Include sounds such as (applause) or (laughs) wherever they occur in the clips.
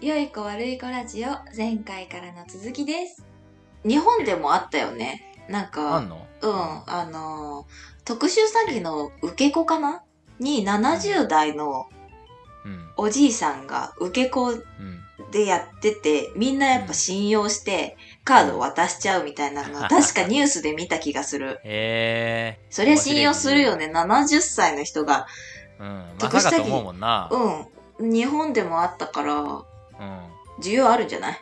良い子悪い子ラジオ前回からの続きです。日本でもあったよね。なんあかん、の？うん、あのー、特殊詐欺の受け子かな？に70代のうん。おじいさんが受け子うん。でやってて、みんなやっぱ信用してカードを渡しちゃうみたいなの、確かニュースで見た気がする。(laughs) えそりゃ信用するよね。70歳の人が。ー。うん。特殊詐欺まうもんな。うん。日本でもあったから、うん。需要あるんじゃない？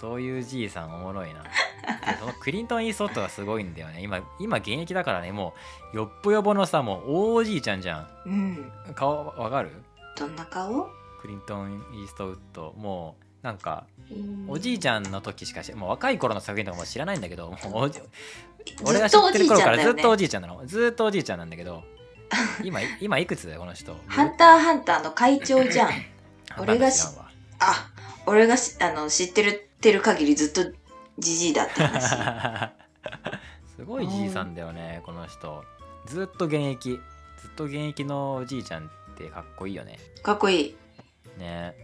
そういうじいさんおもろいな。でそのクリントン・イーストウッドがすごいんだよね。今、今現役だからね、もう、よっぽよぼのさ、もう、大おじいちゃんじゃん。うん。顔、わかる？どんな顔？クリントン・イーストウッド。もう、なんか、おおじいちゃんの時しかし、もう若い頃の作品とかも知らないんだけど、もう俺俺が知ってる頃からずっとおじじいちゃんなの。ずっとおじいちゃんなんだけど、今、今いくつ？だよ、この人。ハンターハンターの会長じゃん。俺が知らんわ。あ、俺がしあの知ってるてる限りずっとじじいだって話。(laughs) すごいじいさんだよねこの人ずっと現役ずっと現役のおじいちゃんってかっこいいよねかっこいい。ね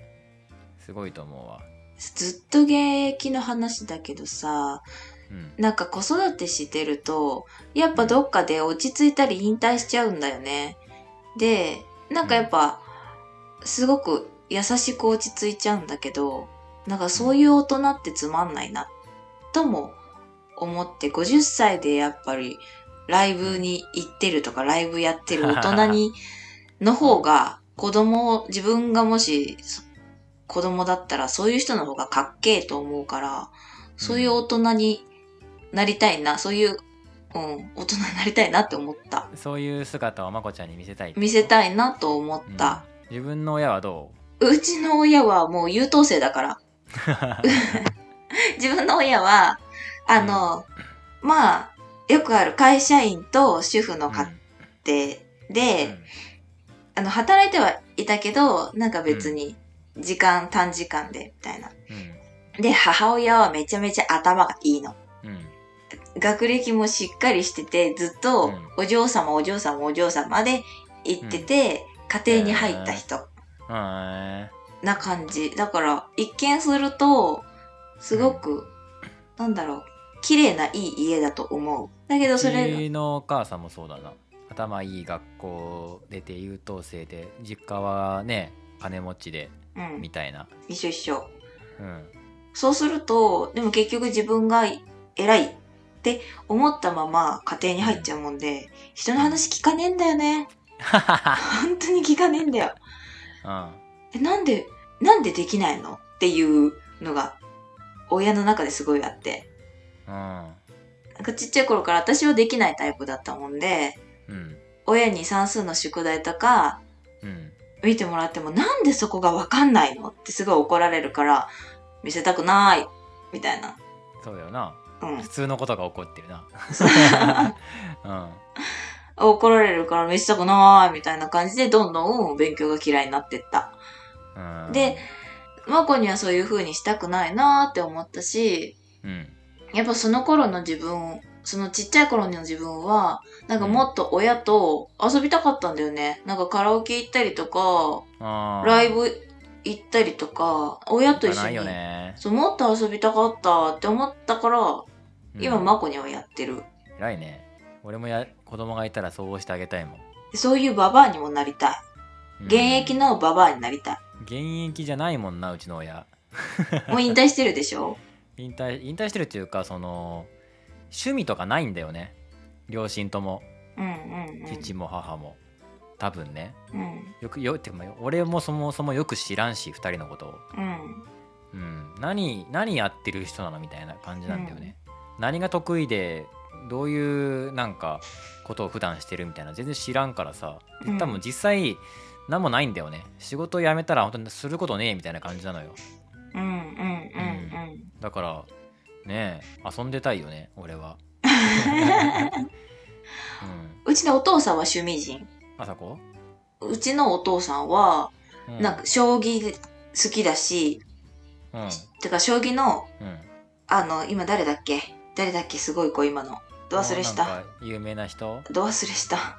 すごいと思うわずっと現役の話だけどさ、うんなんか子育てしてると、やっぱどっかで落ち着いたり引退しちゃうんだよね。で、なんかやっぱ、すごく優しく落ち着いちゃうんだけど、なんかそういう大人ってつまんないな、とも思って、50歳でやっぱりライブに行ってるとか、ライブやってる大人に、の方が、(laughs) 子供を、自分がもし、そ子供だったらそういう人の方がかっけえと思うから、そういう大人になりたいな、そういう、うん、大人になりたいなって思った。そういう姿をまこちゃんに見せたい見せたい、いなと思った。うん自分の親はどう？ちの親はもう優等生だから。(laughs) 自分の親は、あの、まあ、よくある会社員と主婦うの家うん。庭で、あの、働いてはいたけど、なんか別に時間、短時間で、みたいな。うん。で、母親はめちゃめちゃ頭がいいの。うん。学歴もしっかりしてて、ずっとうん。お嬢様、お嬢様、お嬢様で行ってて、家庭に入った人な感じ。だから、一見すると、すごく、なんだろう、綺麗ないい家だと思う。だけどーそれうちのお母さんもそうだな頭いい学校出て優等生で実家はね金持ちでが、うんみ、たいな一緒一緒。うんそうすると、でも結局自分が偉いって思ったまま家庭に入っちゃうもんで、人の話聞かねえんだよね。(laughs) 本当に聞かねえんだよ。うん。え、なんで、なんでできないのっていうのが、親の中ですごいあって。うん。なんかちっちゃい頃から私はできないタイプだったもんで、うん。親に算数の宿題とかうん。見てもらってもなんでそこがわかんないのってすごい怒られるから、見せたくないみたいな。そうだよな。うん。普。通のことが起こってるな。(laughs) うん怒られるから見せたくないみたいな感じでどんどん勉強が嫌いになってった。うん。で、マコにはそういう風にしたくないなーって思ったし、うん。やっぱその頃の自分、そのちっちゃい頃の自分は、なんかもっと親と遊びたかったんだよね。なんかカラオケ行ったりとか、ライブ行ったりとか、親と一緒に、ね。そうもっと遊びたかったって思ったから、うん。今マコにはやってる。偉いね俺もや子供がいたらそうしてあげたいもん。そういうババアにもなりたい。うん。現役のババアになりたい。現役じゃないもんなうちの親。(laughs) もう引退してるでしょ？引退引退してるっていうかその趣味とかないんだよね。両親とも。うんうんうん。父も母も。多分ね。うん。よくよってかまあ俺もそもそもよく知らんし2人のことを、うん。うん、何何やってる人なのみたいな感じなんだよね、何が得意でどういうなんかことを普段してるみたいな全然知らんからさ。うん。多分実際何もないんだよね。仕事辞めたら本当にすることねえみたいな感じなのよ。うんうんうんだからねえ遊んでたいよね俺は、(laughs) うん、うちのお父さんは趣味人。あさこ、うちのお父さんは、うん、なんか将棋好きだし、うん。てか将棋の、うん。あの、今誰だっけ？誰だっけ？すごい子今の。ど忘れした？有名な人？ど忘れした？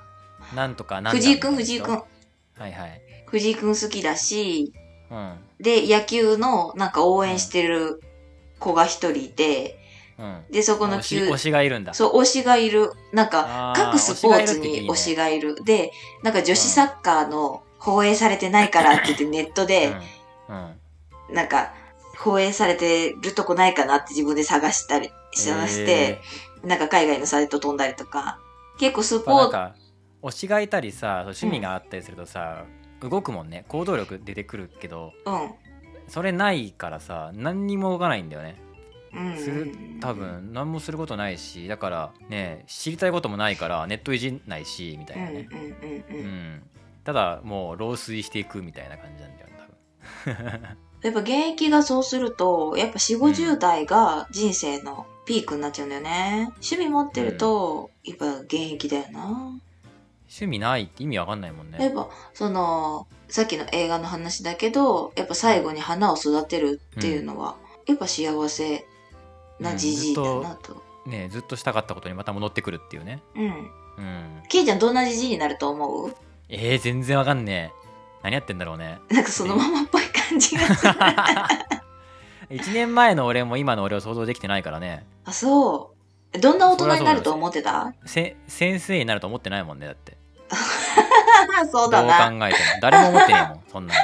なんとかなんだ藤井くん、みたいな人？藤井くん。はいはい。藤井くん好きだし、うん。で、野球のなんか応援してる子が一人いて、うん。で、そこの球推しがいるんだ。そう、推しがいる。なんか、各スポーツに推推ししがいる。で、なんか女子サッカーの放映されてないからって言ってネットで、うん。うん。なんか、放映されてるとこないかなって自分で探したり、探して、なんか海外のサイト飛んだりとか、結構スえーポーツ、まあなんか推しがいたりさ趣味があったりするとさ、動くもんね行動力出てくるけどうん。それないからさ何にも動かないんだよねうん。する多分何もすることないしだからね知りたいこともないからネットいじんないしみたうんうんいなね、うんううんん。ただもう老衰していくみたいな感じなんだよ多分 (laughs) やっぱ現役がそうすると、やっぱ4、50代が人生のピークになっちゃうんだよね。趣味持ってると、やっぱ現役だよな。趣味ないって意味わかんないもんね。やっぱ、その、さっきの映画の話だけど、やっぱ最後に花を育てるっていうのは、やっぱ幸せなじじいだなと。ねずっとしたかったことにまた戻ってくるっていうね。うん。うん。ケイちゃんどんなじじいになると思う？えー、全然わかんねえ。何やってんだろうね。なんかそのままっぽい感じがする。(laughs) 1年前の俺も今の俺を想像できてないからね。あ、そう。どんな大人になると思ってた？せ先生になると思ってないもんねだって。(laughs) そうどうだな。考えても。誰も思ってねえもんそんなの。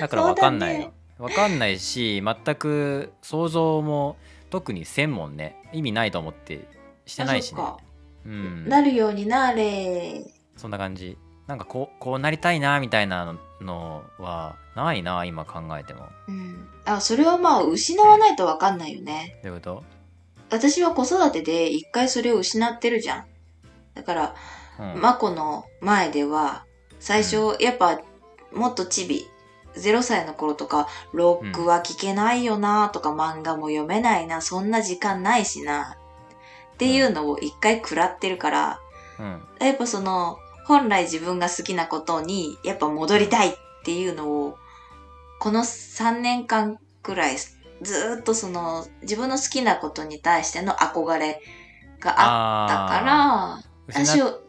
だからわかんないよ、わかんないし全く想像も特にせんもんね。意味ないと思ってしてないしね。うん。なるようになれ。そんな感じなんかこうこうなりたいなみたいなのはないな今考えても。うん。あ、それはまあ失わないとわかんないよね。どういうこと？私は子育てで一回それを失ってるじゃん。だから、うん。マコの前では、最初、やっぱ、もっとチビ、0歳の頃とか、ロックは聞けないよなとか、漫画も読めないな、そんな時間ないしな、っていうのを一回食らってるから、うん。やっぱその、本来自分が好きなことに、やっぱ戻りたいっていうのを、この3年間くらい、ずーっとその、自分の好きなことに対しての憧れがあったから、私を、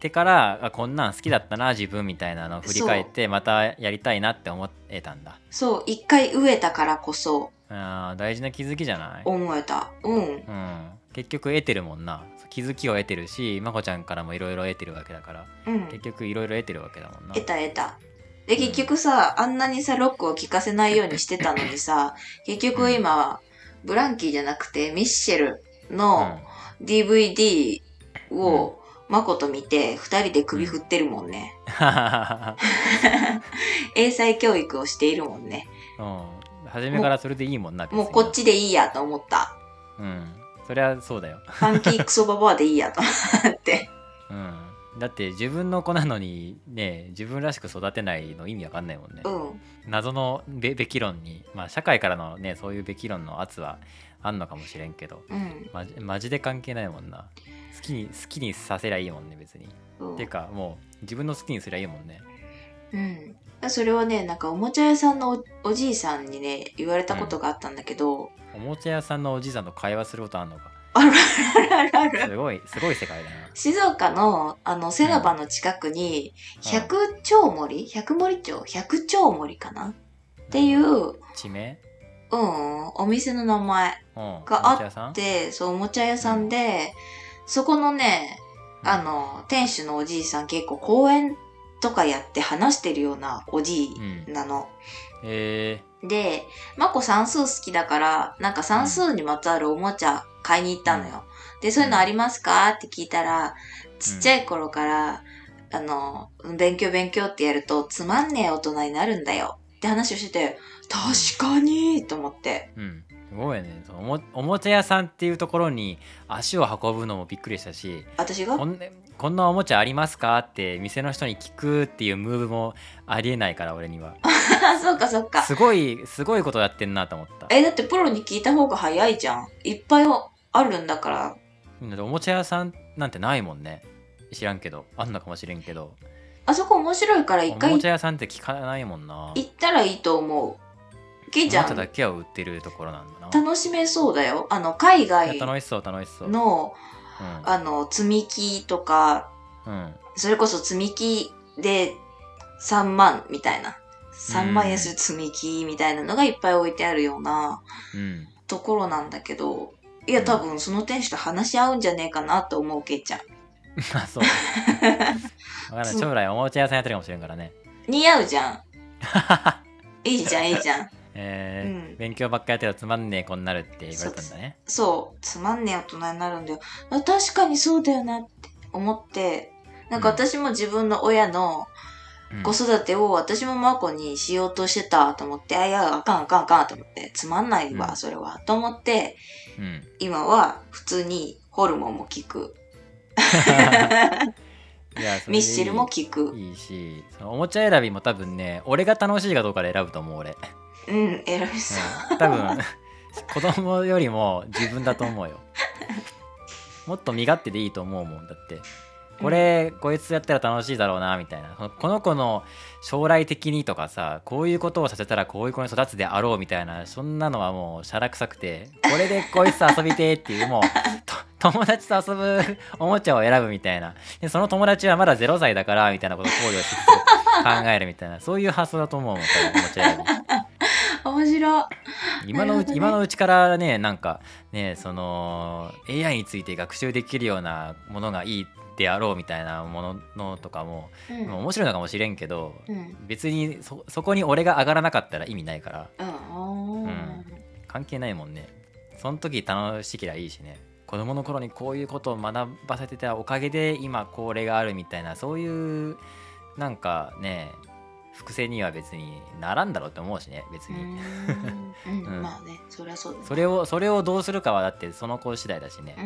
てからあこんなん好きだったな自分みたいなのを振り返ってまたやりたいなって思えたんだ。そう、一回飢えたからこそ。あー大事な気づきじゃない？思えた。うん。うん、結局得てるもんな気づきを得てるしまこちゃんからもいろいろ得てるわけだからうん。結局いろいろ得てるわけだもんな得た得た。で、結局さ、あんなにさ、ロックを聴かせないようにしてたのにさ、結局今は、ブランキーじゃなくて、ミッシェルの DVD を、マコと見て、二人で首振ってるもんね。(laughs) 英才教育をしているもんね。うん、初めからそれでいいもんなもうこっちでいいやと思った。うんそりゃそうだよ、ファンキークソババアでいいやと思って。うん、だって自分の子なのにね自分らしく育てないの意味わかんないもんねうん。謎のべべき論にまあ社会からのねそういうべき論の圧はあんのかもしれんけどうん。マジマジで関係ないもんな好きに好きにさせりゃいいもんね別にそうていうかもう自分の好きにすりゃいいもんねうん。それはね、なんかおもちゃ屋さんのおおじいさんにね、言われたことがあったんだけど、おもちゃ屋さんのおじいさんと会話することあんのか？あるあるあるある。すごいすごい世界だな。静岡の、あの、セラバの近くに、百丁森？百森町？百丁森かな？っていう、地名？うん、お店の名前うん。がおもちゃ屋さん？で、そう、おもちゃ屋さんで、そこのね、あの、店主のおじいさん結構公園とかやって話してるようなおじいなの。えで、まこ算数好きだから、なんか算数にまつわるおもちゃ買いに行ったのよ。で、そういうのありますかって聞いたら、ちっちゃい頃から、あの、勉強勉強ってやるとつまんねえ大人になるんだよ。って話をしてて、確かにと思って。ー、うん。すごいね。おもおもちゃ屋さんっていうところに足を運ぶのもびっくりしたし私が？こんなおもちゃありますか？って店の人に聞くっていうムーブもありえないから俺にはあ、(laughs) そうかそうか。すごいすごいことやってんなと思ったえ、だってプロに聞いた方が早いじゃん。いっぱいあるんだから。おもちゃ屋さんなんてないもんね知らんけどあんのかもしれんけどあそこ面白いからお一回もちゃ屋さんって聞かないもんな行ったらいいと思う。ケイちゃん、おもちゃだけは売ってるところなんだな楽しめそうだよ。あの、海外楽しそう楽しそうの、あの、積み木とか、うん、うん、それこそ積み木で3万みたいな。3万円する積み木みたいなのがいっぱい置いてあるようなうん。ところなんだけど、いや、多分その店主と話し合うんじゃねえかなと思う、けいちゃん。あ、そう。(laughs) わかんない。将来おもちゃ屋さんやってるかもしれんからね。似合うじゃん。(laughs) いいじゃん、いいじゃん。えーうん勉強ばっかやってるとつまんねえ子になるって言われたんだね。そう、つまんねえ大人になるんだよ。あ確かにそうだよなって思って、なんか私も自分の親のうん子育てを私もマコにしようとしてたと思って、あ、いや、あかんあかんあかんと思って、つまんないわ、うんそれは。と思って、うん。今は普通にホルモンも効く。(laughs) ミッシェルも効く。いいし、おもちゃ選びも多分ね、俺が楽しいかどうかで選ぶと思う、俺。うん、偉いさ。多分、子供よりも自分だと思うよ。もっと身勝手でいいと思うもんだって。これ、こいつやったら楽しいだろうなみたいなこの子の将来的にとかさこういうことをさせたらこういう子に育つであろうみたいなそんなのはもうしゃらくさくてこれでこいつと遊びてっていうもう (laughs) 友達と遊ぶおもちゃを選ぶみたいなでその友達はまだ0歳だからみたいなことを考慮して考えるみたいなそういう発想だと思うもん多分おもちゃ選び面白い。今のうち、ね今のうちからねなんかねその AI について学習できるようなものがいいであろうみたいなもののとかも、うん。まあ面白いのかもしれんけどうん。別にそそこに俺が上がらなかったら意味ないからうん。ん関係ないもんねその時楽しけりゃいいしね子供の頃にこういうことを学ばせてたおかげで今これがあるみたいなそういうなんかね複製には別にならんだろうって思うしね別うに、ん。うん。うん。まあね、そりゃそうだね。それをそれをどうするかはだってその子次第だしね。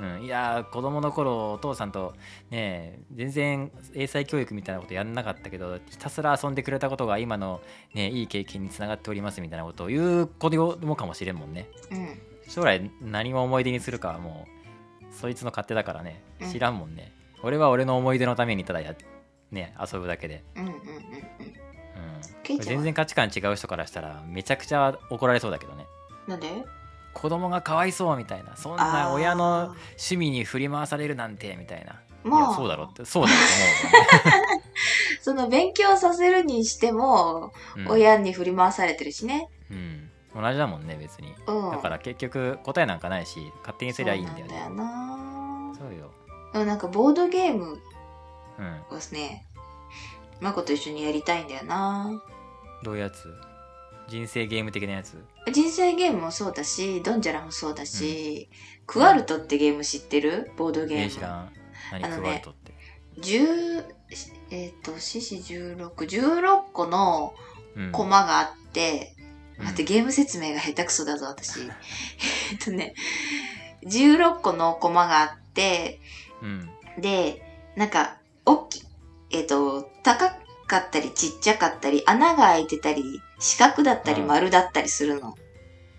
う、ん。うん、いやー子供の頃お父さんとね全然英才教育みたいなことやんなかったけどひたすら遊んでくれたことが今の、ね、いい経験につながっておりますみたいなことを言う子もかもしれんもんね。うん。将来何を思い出にするかはもうそいつの勝手だからね。うん。知らんもんね、俺は俺の思い出のためにただやね遊ぶだけで、うん。全然価値観違う人からしたらめちゃくちゃ怒られそうだけどね。なんで？子供がかわいそうみたいな。そんな親の趣味に振り回されるなんてみたいな、まあ。いやそうだろって。そうだと思 (laughs) その勉強させるにしても、う、うん、親に振り回されてるしね。うん、同じだもんね別に。うん。だから結局答えなんかないし勝手にすりゃいいんだよね。そうなんだよな。そうよ。でもなんかボードゲームうん。マコと一緒にやりたいんだよな。どういうやつ？人生ゲーム的なやつ？人生ゲームもそうだし、ドンジャラもそうだし、クワルトってゲーム知ってる？ボードゲーム。えー知らん。何？あのねクワルトって、10、えっ、と、獅子16、16個のうん。コマがあって、うん。待って、ゲーム説明が下手くそだぞ、私。(laughs) えっとね、16個のコマがあって、うん。で、なんか、大きい、えっ、と、高かったりちっちゃかったり、穴が開いてたり、四角だったりうん。丸だったりするの。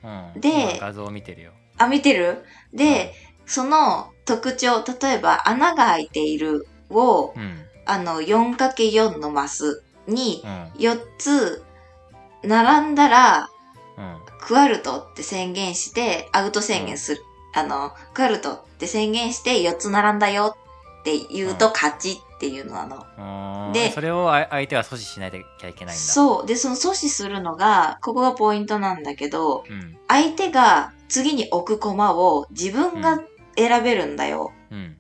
うん、で今画像を見てるよ。あ、見てる？で、その特徴、例えば穴が開いているを、うん。あの、4×4 のマスにうん。4つ並んだら、うん。クワルトって宣言して、アウト宣言する。あの、クワルトって宣言して4つ並んだよって言うと勝ちっていうのなの。あーでそれをあ相手は阻止しないといけないんだそう。で、その阻止するのが、ここがポイントなんだけど、うん相手が次に置く駒を自分が選べるんだよ。うん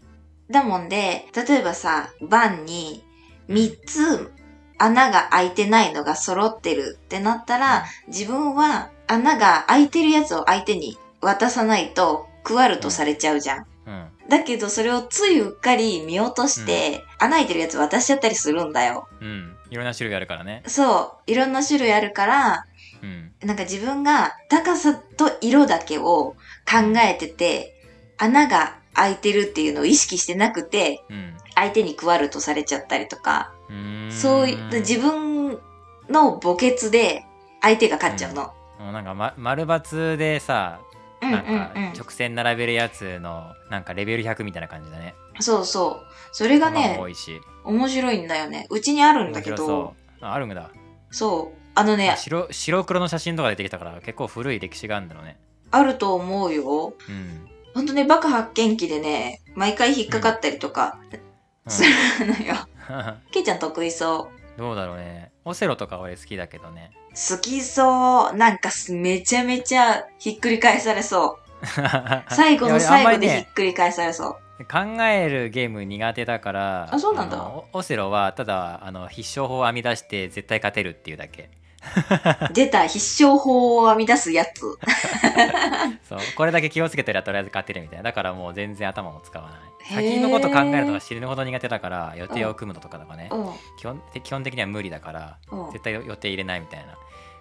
だもんで、例えばさ、番に3つ穴が開いてないのが揃ってるってなったら、自分は穴が開いてるやつを相手に渡さないとクワルトされちゃうじゃん。うんだけどそれをついうっかり見落として、穴開いてるやつ渡しちゃったりするんだよ。うん。いろんな種類あるからね。そう。いろんな種類あるから、うん。なんか自分が高さと色だけを考えてて、穴が開いてるっていうのを意識してなくて、うん。相手にクワルトされちゃったりとか、うそういう、自分の墓穴で相手が勝っちゃうの。もうなんか、ま、丸×でさうん、なんうん、かうん。直線並べるやつのなんかレベル100みたいな感じだねそうそう。それがね、面白いんだよね。うちにあるんだけど、ああるんだそう。あのね、白白黒の写真とか出てきたから結構古い歴史があるんだろうねあると思うよ。うん、ほんとね、バカ発見器でね、毎回引っかかったりとかうんするのよ。ケイちゃん得意そ (laughs) どうだろうねオセロとか俺好きだけどね好きそう。なんかすめちゃめちゃひっくり返されそう。(laughs) 最後の最後でひっねくり返されそう。考えるゲーム苦手だからあそうなんだのオセロはただあの必勝法を編み出して絶対勝てるっていうだけ (laughs) 出た必勝法を編み出すやつ。(laughs) そうこれだけ気をつけてりゃとりあえず勝てるみたいなだからもう全然頭も使わない先のこと考えるのが死ぬほど苦手だから予定を組むのとかとかね。うん。基本基本的には無理だからうん。絶対予定入れないみたいな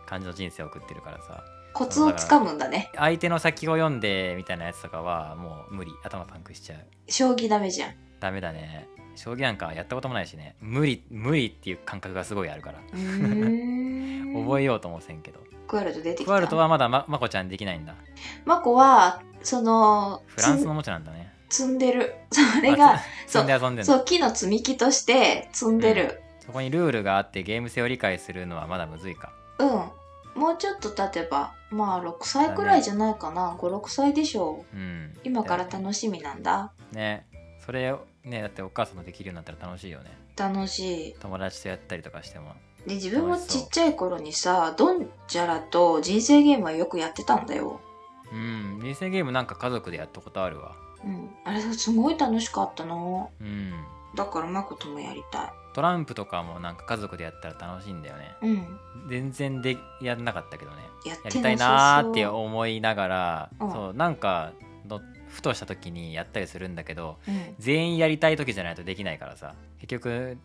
感じの人生を送ってるからさ。コツをつかむんだね。相手の先を読んでみたいなやつとかはもう無理。頭パンクしちゃう。将棋ダメじゃん。ダメだね。将棋なんかやったこともないしね。無理無理っていう感覚がすごいあるから。(laughs) 覚えようともせんけど。クワルト出てきた。クワルトはまだままこちゃんできないんだ。マコは、その、フランスのおもちゃなんだね積んでる。(laughs) それが積んで遊んでんの？そう、木の積み木として積んでる。そこにルールがあってゲーム性を理解するのはまだむずいかうん。もうちょっと経てば、まあ6歳くらいじゃないかな。5、6歳でしょう。うん今から楽しみなんだ。ねそれをねだってお母さんもできるようになったら楽しいよね楽しい。友達とやったりとかしてもで、自分もちっちゃい頃にさ、ドンジャラと人生ゲームはよくやってたんだよ。うん人生ゲームなんか家族でやったことあるわうん。あれすごい楽しかったの。うんだからマコともやりたトランプとかもなんか家族でやったら楽しいんだよねい。うん。全然でやんなかったけどねやりたいなーって思いながら、うんそうなんかのふとした時にやったりするんだけどうん。全員やりたい時じゃないとできないからさ結局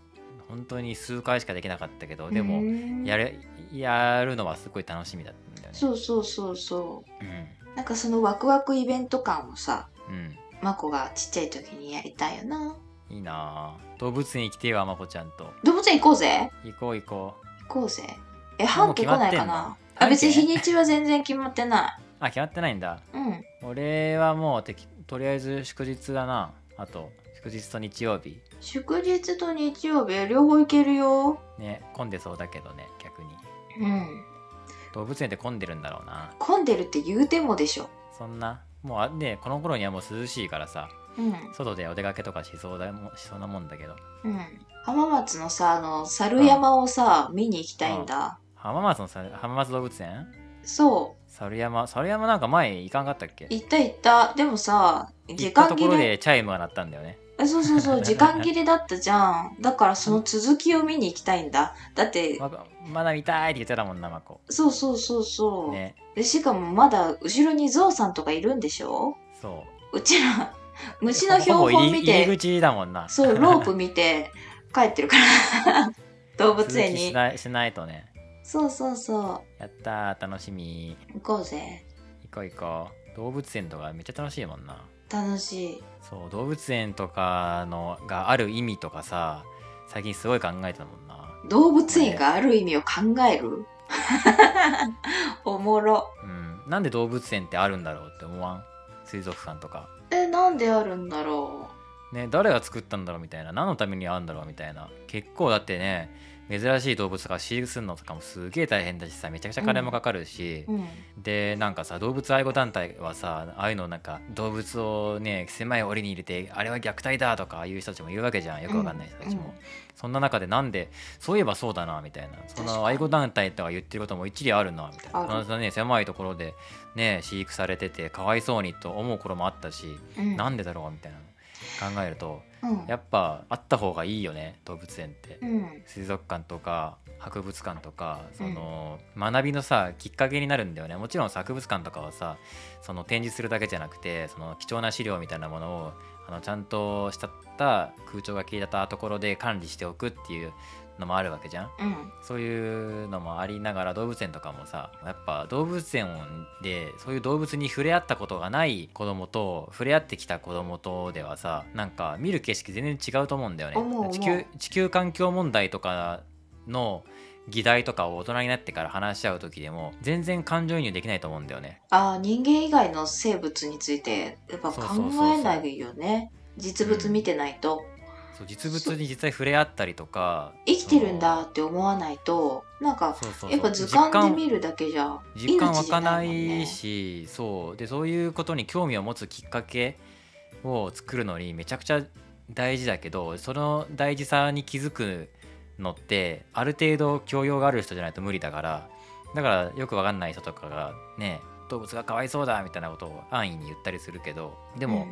本当に数回しかできなかったけどでもうんやるやるのはすごい楽しみだったんだよねそうそうそうそう。うんなんかそのワクワクイベント感をさ、うんマコがちっちゃい時にやりたいよな。いいなあ動物園行きてえわまこちゃんと動物園行こうぜ行こう行こう行こうぜ。え、半期来ないかな？あ、別に半日にちは全然決まってなあ決まってないんだい。うん。俺はもうてきとりあえず祝日だなあと祝日と日曜日祝日と日曜日両方行けるよ。ね混んでそうだけどね逆にうん。動物園って混んでるんだろうな混んでるって言うてもでしょ。そんなもうあねこの頃にはもう涼しいからさうん。外でお出かけとかしそうだもしそうなもんだけどうん。浜松のさ、あの、猿山をさ、見に行きたいんだ。浜松のさ浜松動物園？そ猿山？猿山なんか前行かんかったっけ？う。行った行った。でもさ、時行ったところ間切れ。でチャイムが鳴ったんだよねえそうそうそう、時間切れだったじゃん。だからその続きを見に行きたいんだ。だって、ままだ見たいって言ってたもんなまこそうそうそうそう。ねでしかもまだ後ろにゾウさんとかいるんでしょ？そううちら、虫の標ほぼ本見て、入り口だもんなそう、ロープ見て帰ってるから。(laughs) 動物園に。続きしないしないとねそうそうそやったー楽しみう。行こうぜ。行こう行こう動物園とかめっちゃ楽しいもんな楽しい。そう動物園とかのがある意味とかさ最近すごい考えてたもんな。動物園がある意味を考える？(laughs) おもろ。うん。なんで動物園ってあるんだろうって思わん？水族館とか。え、なんであるんだろね誰が作ったんだろうみたいな。何のためにあるんだろうみたいな。結構だってね珍しい動物とか飼育するのとかもすげえ大変だしさめちゃくちゃ金もかかるし、う。うん。でなんかさ動物愛護団体はさああいうのなんか動物をね狭い檻に入れてあれは虐待だとかああいう人たちもいるわけじゃん。よくわかんない人たちも、そんな中でなんでそういえばそうだなみたいな。その愛護団体とか言ってることも一理あるなみたいな。そんなね狭いところでね飼育されててかわいそうにと思う頃もあったし、うん。なんでだろうみたいな。の考えるとうん。やっぱあった方がいいよね動物園って。うん。水族館とか博物館とかその、学びのさきっかけになるんだよねもちろんさ博物館とかはさその展示するだけじゃなくてその貴重な資料みたいなものをあのちゃんとしたった空調が効いたところで管理しておくっていうのもあるわけじゃんうん。そういうのもありながら動物園とかもさやっぱ動物園でそういう動物に触れ合ったことがない子供と触れ合ってきた子供とではさなんか見る景色全然違うと思うんだよね地球地球環境問題とかの議題とかを大人になってから話し合う時でも全然感情移入できないと思うんだよねああ、人間以外の生物について、やっぱ考えないよね。実物見てないと。そう実物に実際触れ合ったりとか生きてるんだって思わないと、なんか、やっぱ図鑑で見るだけじゃ、実感湧かないもんね。そう。でそういうことに興味を持つきっかけを作るのにめちゃくちゃ大事だけどその大事さに気づくのってある程度教養がある人じゃないと無理だからだからよくわかんない人とかがね動物がかわいそうだみたいなことを安易に言ったりするけどでも、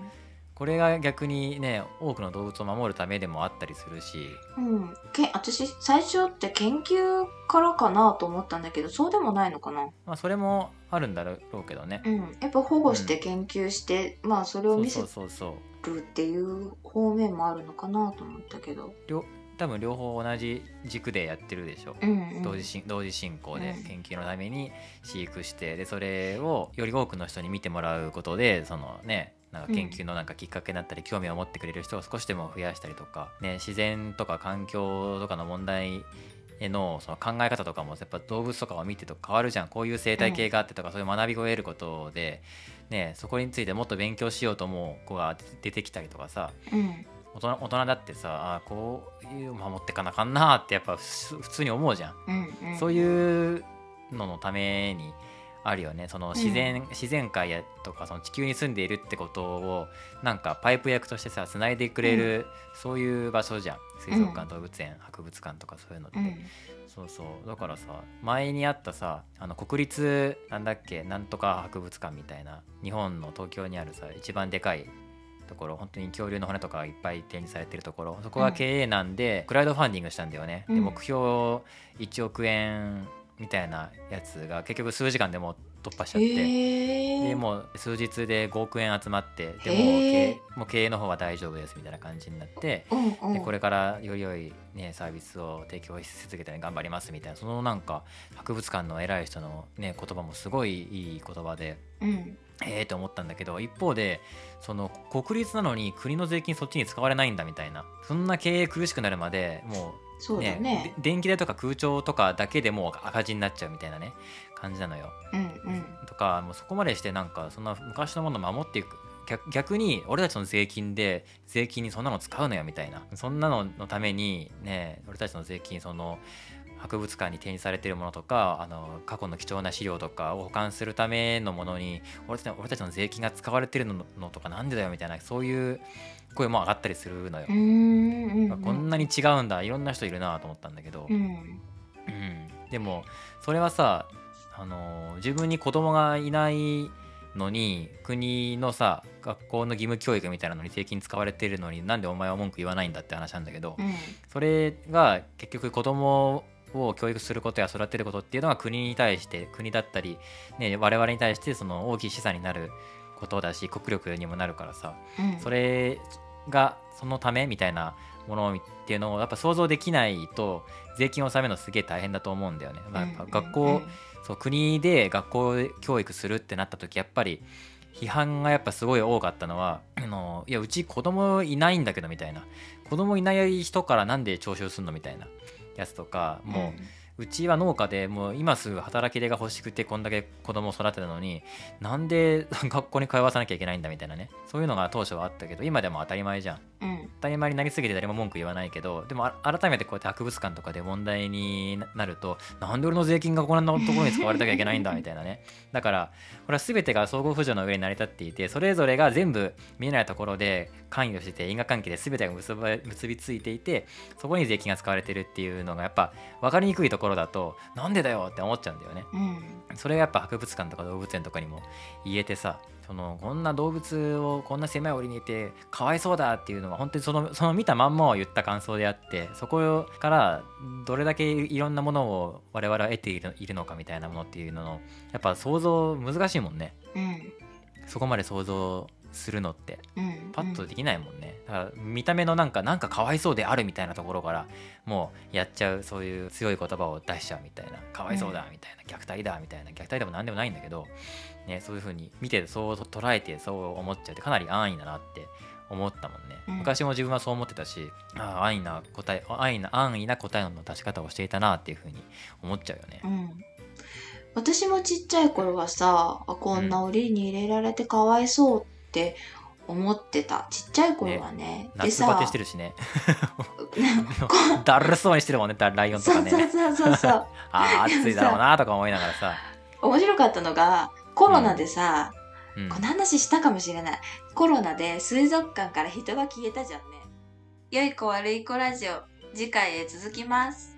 これが逆にね多くの動物を守るためでもあったりするし。うん、うん、け私最初って研究からかなと思ったんだけどそうでもないのかな？まあそれもあるんだろうけどね。うん。やっぱ保護して研究して、まあそれを見せそうそうそうるっていう方面もあるのかなと思ったけど。両多分両方同じ軸でやってるでしょ。うん、うん、同時進同時進行でうん。研究のために飼育してでそれをより多くの人に見てもらうことでそのねなんか研究のなんかきっかけになったり興味を持ってくれる人を少しでも増やしたりとか、ね、自然とか環境とかの問題へのその考え方とかもやっぱ動物とかを見てと変わるじゃん。こういう生態系があってとか、そういう学びを得ることで、ね、そこについてもっと勉強しようと思う子が出てきたりとかさうん。大人大人だってさあーこういう守ってかなあかんなってやっぱふ普通に思うじゃん。うんうん。そういうののためにあるよね。その自然、自然界やとかその地球に住んでいるってことをなんかパイプ役としてさつないでくれる、そういう場所じゃん。水族館、うん。動物園博物館とかそういうのって、うん。そうそう。だからさ前にあったさあの国立なんだっけなんとか博物館みたいな日本の東京にあるさ一番でかいところ本当に恐竜の骨とかいっぱい展示されてるところそこが経営なんで、クラウドファンディングしたんだよね、うん。で目標1億円みたいなやつが結局数時間でもう突破しちゃって、へえでもう数日で5億円集まってでもうへー経もう経営の方は大丈夫ですみたいな感じになってうんうん。でこれからより良い、ね、サービスを提供し続けて頑張りますみたいなそのなんか博物館の偉い人の、ね、言葉もすごいいい言葉でうん。ええと思ったんだけど一方でその国立なのに国の税金そっちに使われないんだみたいなそんな経営苦しくなるまでもそううだね。ねで電気代とか空調とかだけでもう赤字になっちゃうみたいなね感じなのよ。うんうん。とかもうそこまでしてなんかそんな昔のものを守っていく。逆逆に俺たちの税金で税金にそんなの使うのよみたいな。そんなののためにね俺たちの税金その博物館に展示されてるものとかあの過去の貴重な資料とかを保管するためのものに俺たち俺たちの税金が使われてるののとかなんでだよみたいなそういう声も上がったりするのよ。う。んうんうん。こんなに違うんだいろんな人いるなと思ったんだけど、うん。うん、でもそれはさあの自分に子供がいないのに国のさ学校の義務教育みたいなのに税金使われてるのになんでお前は文句言わないんだって話なんだけど、うん。それが結局子供を教育することや育てることっていうのは国に対して国だったり、ね、我々に対してその大きい資産になることだし国力にもなるからさうん。それがそのためみたいなものっていうのをやっぱ想像できないと税金を納めるのすげえ大変だと思うんだよね。まあ、やっぱ学校、そう国で学校教育するってなった時やっぱり批判がやっぱすごい多かったのはあのいやうち子供いないんだけどみたいな。子供いない人からなんで徴収すんのみたいなやつとかもう、うちは農家でもう今すぐ働き手が欲しくてこんだけ子供を育てたのになんで (laughs) 学校に通わさなきゃいけないんだみたいなね。そういうのが当初はあったけど今でも当たり前じゃん。うん。うん当たり前になりすぎて誰も文句言わないけどでもあ改めてこうやって博物館とかで問題になるとなんで俺の税金がこんなところに使われなきゃいけないんだみたいなね。(laughs) だからこれは全てが相互扶助の上に成り立っていてそれぞれが全部見えないところで関与してて因果関係で全てが結びついていてそこに税金が使われてるっていうのがやっぱ分かりにくいところだとなんでだよって思っちゃうんだよね。うん。それがやっぱ博物館とか動物園とかにも言えてさそのこんな動物をこんな狭い檻にいてかわいそうだっていうのは本当にそのその見たまんまを言った感想であってそこからどれだけいろんなものを我々は得ているいるのかみたいなものっていうののやっぱ想像難しいもんね。うん。そこまで想像するのってうんパッとできないもんね。だから見た目のなんかなんかかわいそうであるみたいなところからもうやっちゃうそういう強い言葉を出しちゃうみたいなかわいそうだみたいな、虐待だみたいな虐待でも何でもないんだけど、ね、そういう風に見てそう捉えてそう思っちゃうってかなり安易だなって思ったもんね、うん。昔も自分はそう思ってたしああ安易な答え安易な安易な答えの出し方をしていたなっていう風に思っちゃうよね。う。ん。私もちっちゃい頃はさあこんな檻に入れられてかわいそうって思ってた。ちっちゃい頃はね。で夏バテさしてるしね。(laughs) (laughs) だるそうにしてるもんねライオンとかね。そうそうそうそう (laughs) ああ暑いだろうなとか思いながらさ、面白かったのがコロナでさ、うん、この話したかもしれない。コロナで水族館から人が消えたじゃんね。良い子悪い子ラジオ次回へ続きます